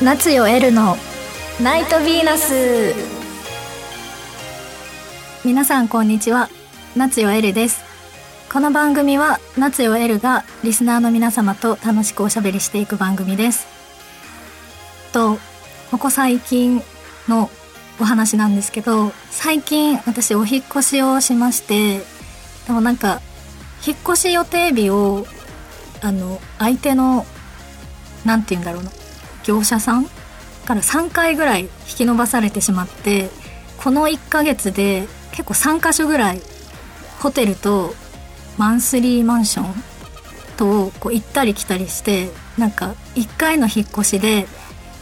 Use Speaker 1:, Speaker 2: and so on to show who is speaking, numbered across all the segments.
Speaker 1: 夏よエルのナイトヴィーナス。皆さんこんにちは。夏よエルです。この番組は夏よエルがリスナーの皆様と楽しくおしゃべりしていく番組です。とここ最近のお話なんですけど最近私お引越しをしましてでもなんか引っ越し予定日をあの相手の何て言うんだろうな。業者さんから3回ぐらい引き延ばされてしまってこの1ヶ月で結構3カ所ぐらいホテルとマンスリーマンションとこう行ったり来たりしてなんか1回の引っ越しで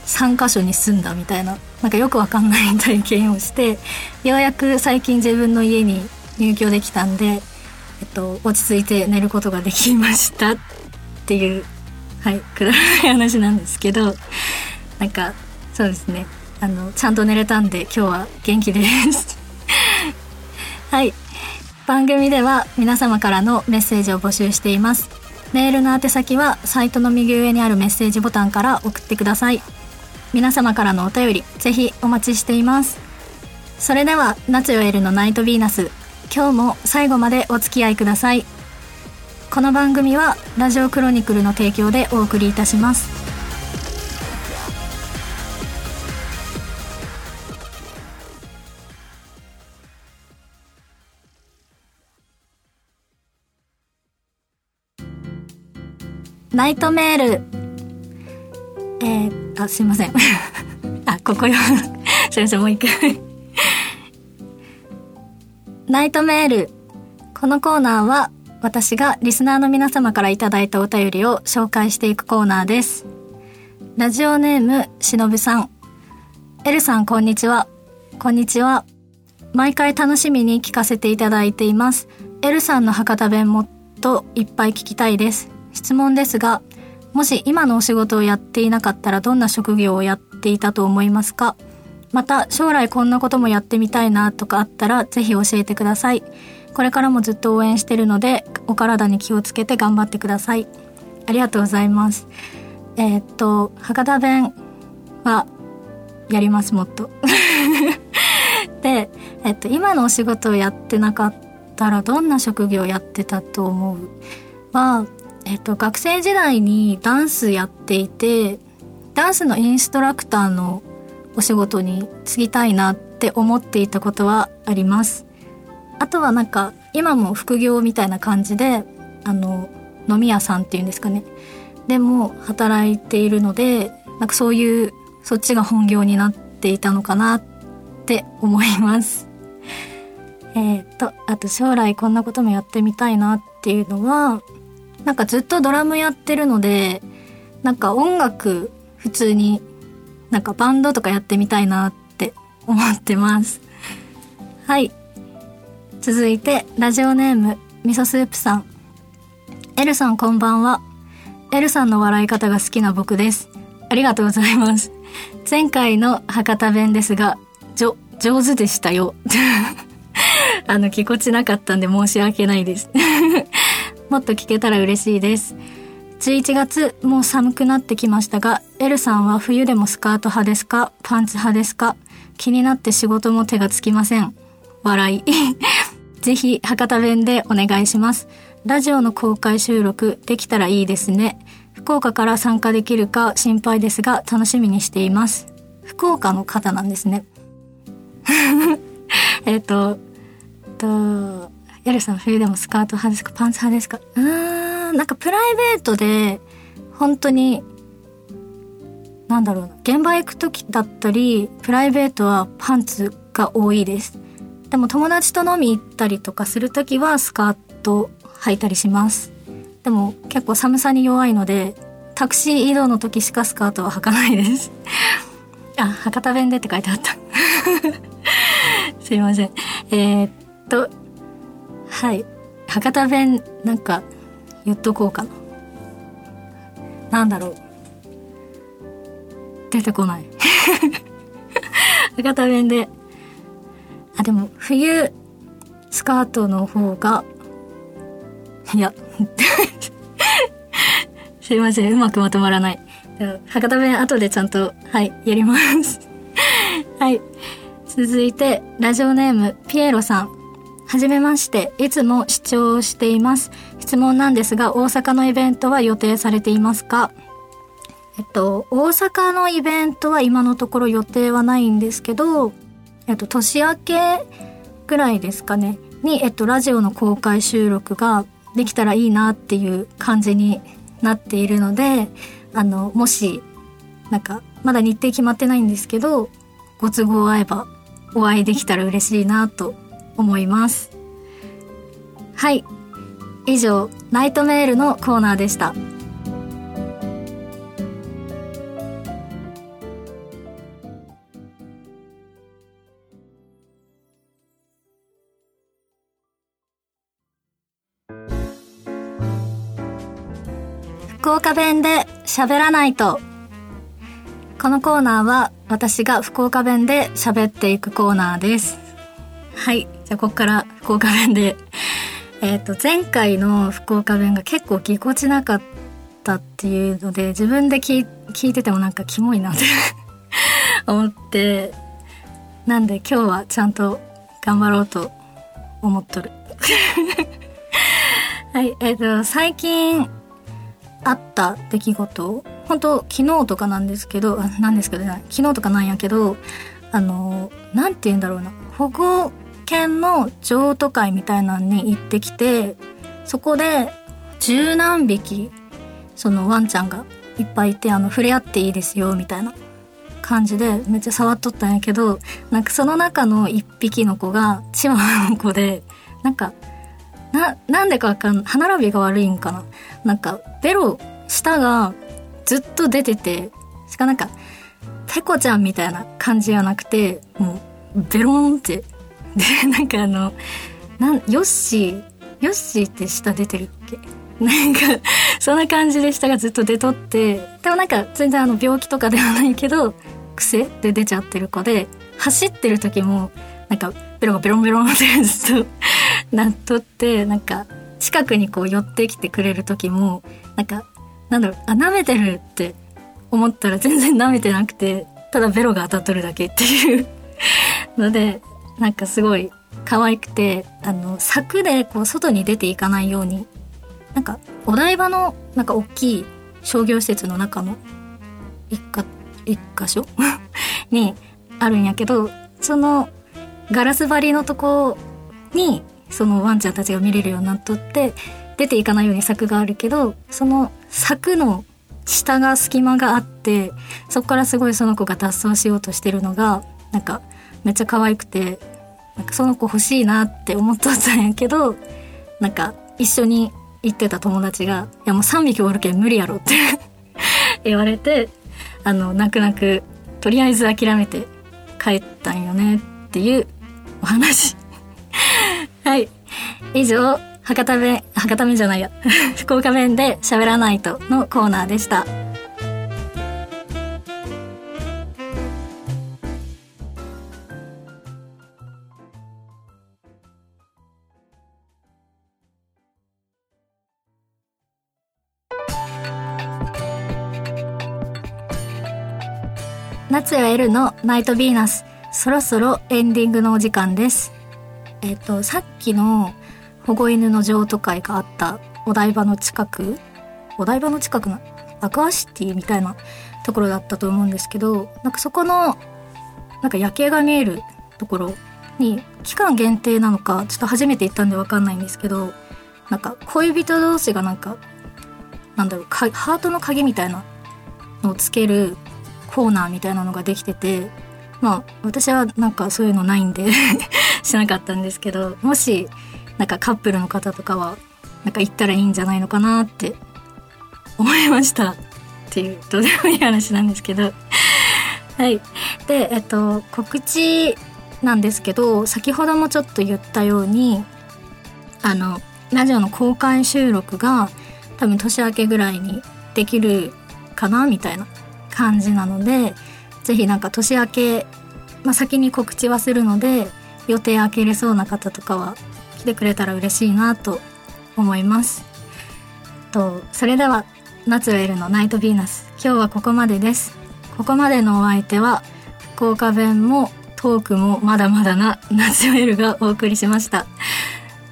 Speaker 1: 3カ所に住んだみたいななんかよくわかんない体験をしてようやく最近自分の家に入居できたんで、えっと、落ち着いて寝ることができましたっていうはいくだらない話なんですけどなんかそうですね。あのちゃんと寝れたんで今日は元気です。はい。番組では皆様からのメッセージを募集しています。メールの宛先はサイトの右上にあるメッセージボタンから送ってください。皆様からのお便りぜひお待ちしています。それでは夏よエルのナイトヴィーナス。今日も最後までお付き合いください。この番組はラジオクロニクルの提供でお送りいたします。ナイトメールえー、あすいません あここよ すいませんもう一回ナイトメールこのコーナーは私がリスナーの皆様からいただいたお便りを紹介していくコーナーです。ラジオネームしのぶさん。エルさんこんにちは。こんにちは。毎回楽しみに聞かせていただいています。エルさんの博多弁もっといっぱい聞きたいです。質問ですが、もし今のお仕事をやっていなかったらどんな職業をやっていたと思いますか？また将来こんなこともやってみたいなとかあったらぜひ教えてください。これからもずっと応援してるのでお体に気をつけて頑張ってください。ありがとうございます。えー、っと博多弁はやりますもっと。で、えっと、今のお仕事をやってなかったらどんな職業をやってたと思う？は、えっと、学生時代にダンスやっていてダンスのインストラクターのお仕事に就きたいなって思っていたことはありますあとはなんか今も副業みたいな感じであの飲み屋さんっていうんですかねでも働いているのでなんかそういうそっちが本業になっていたのかなって思います。えっ、とあと将来こんなこともやってみたいなっていうのはなんかずっとドラムやってるのでなんか音楽普通になんかバンドとかやってみたいなって思ってます。はい。続いて、ラジオネーム、味噌スープさん。エルさんこんばんは。エルさんの笑い方が好きな僕です。ありがとうございます。前回の博多弁ですが、じょ、上手でしたよ。あの、ぎこちなかったんで申し訳ないです。もっと聞けたら嬉しいです。11月、もう寒くなってきましたが、エルさんは冬でもスカート派ですか？パンツ派ですか？気になって仕事も手がつきません。笑い。ぜひ博多弁でお願いします。ラジオの公開収録できたらいいですね。福岡から参加できるか心配ですが楽しみにしています。福岡の方なんですね。えっと、えっと、やるさん冬でもスカート派ですかパンツ派ですか？うーん、なんかプライベートで本当になんだろうな現場行く時だったりプライベートはパンツが多いです。でも友達と飲み行ったりとかする時はスカート履いたりします。でも結構寒さに弱いのでタクシー移動の時しかスカートは履かないです。あ博多弁でって書いてあった。すいません。えー、っとはい博多弁なんか言っとこうかななんだろう出てこない 博多弁であ、でも、冬、スカートの方が、いや、すいません、うまくまとまらない。博多弁後でちゃんと、はい、やります。はい。続いて、ラジオネーム、ピエロさん。はじめまして、いつも視聴しています。質問なんですが、大阪のイベントは予定されていますか？えっと、大阪のイベントは今のところ予定はないんですけど、えっと、年明けぐらいですかね、に、えっと、ラジオの公開収録ができたらいいなっていう感じになっているので、あの、もし、なんか、まだ日程決まってないんですけど、ご都合合えばお会いできたら嬉しいなと思います。はい。以上、ナイトメールのコーナーでした。福岡弁で喋らないと。このコーナーは私が福岡弁で喋っていくコーナーです。はい。じゃあここから福岡弁で。えっ、と、前回の福岡弁が結構ぎこちなかったっていうので、自分で聞聞いててもなんかキモいなって 思って、なんで今日はちゃんと頑張ろうと思っとる。はい。えっ、ー、と、最近、あった出来事本当昨日とかなんですけどなんですけど昨日とかなんやけどあのなんて言うんだろうな保護犬の譲渡会みたいなのに行ってきてそこで十何匹そのワンちゃんがいっぱいいてあの触れ合っていいですよみたいな感じでめっちゃ触っとったんやけどなんかその中の一匹の子がチワワの子でなんかななんでかわかん歯並びが悪いんかな。なんかベロ舌がずっと出ててしかなんかペコちゃんみたいな感じじゃなくてもうベロンってで なんかあのなんヨッシーヨッシーって舌出てるっけ？なんかそんな感じで舌がずっと出とってでもなんか全然あの病気とかではないけど癖で出ちゃってる子で走ってる時もなんかベロがベロンベロンって ずっとなっとってなんか近くにこう寄ってきてくれる時もなんかなんだろうあ舐めてるって思ったら全然舐めてなくてただベロが当たっとるだけっていうのでなんかすごい可愛くてあの柵でこう外に出ていかないようになんかお台場のなんか大きい商業施設の中の一か一箇所？にあるんやけどそのガラス張りのとこにそのワンちゃんたちが見れるようになっとって出ていかないように柵があるけどその柵の下が隙間があってそこからすごいその子が脱走しようとしてるのがなんかめっちゃ可愛くてなんかその子欲しいなって思っとったんやけどなんか一緒に行ってた友達が「いやもう3匹おるけん無理やろ」って 言われてあの泣く泣くとりあえず諦めて帰ったんよねっていうお話 はい以上博多弁、博多弁じゃないや。福岡弁で喋らないとのコーナーでした。夏やエルのナイトビーナス。そろそろエンディングのお時間です。えっ、と、さっきの保護犬の譲渡会があったお台場の近くお台場の近くのアクアシティみたいなところだったと思うんですけどなんかそこのなんか夜景が見えるところに期間限定なのかちょっと初めて行ったんで分かんないんですけどなんか恋人同士がなんかなんだろうハートの鍵みたいなのをつけるコーナーみたいなのができててまあ私はなんかそういうのないんで しなかったんですけどもしなんかカップルの方とかはなんか行ったらいいんじゃないのかなって思いましたっていうどうでもいい話なんですけど。はい。でえっと告知なんですけど先ほどもちょっと言ったようにあのラジオの公開収録が多分年明けぐらいにできるかなみたいな。感じなので是非なんか年明け、まあ、先に告知はするので予定開けれそうな方とかは来てくれたら嬉しいなと思います。とそれではナチュラルのナイトヴィーナス。今日はここまでです。ここまでのお相手は福岡弁もトークもまだまだなナチュエルがお送りしました。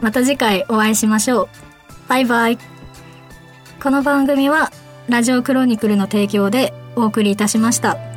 Speaker 1: また次回お会いしましょう。バイバイ。この番組はラジオクロニクルの提供でお送りいたしました。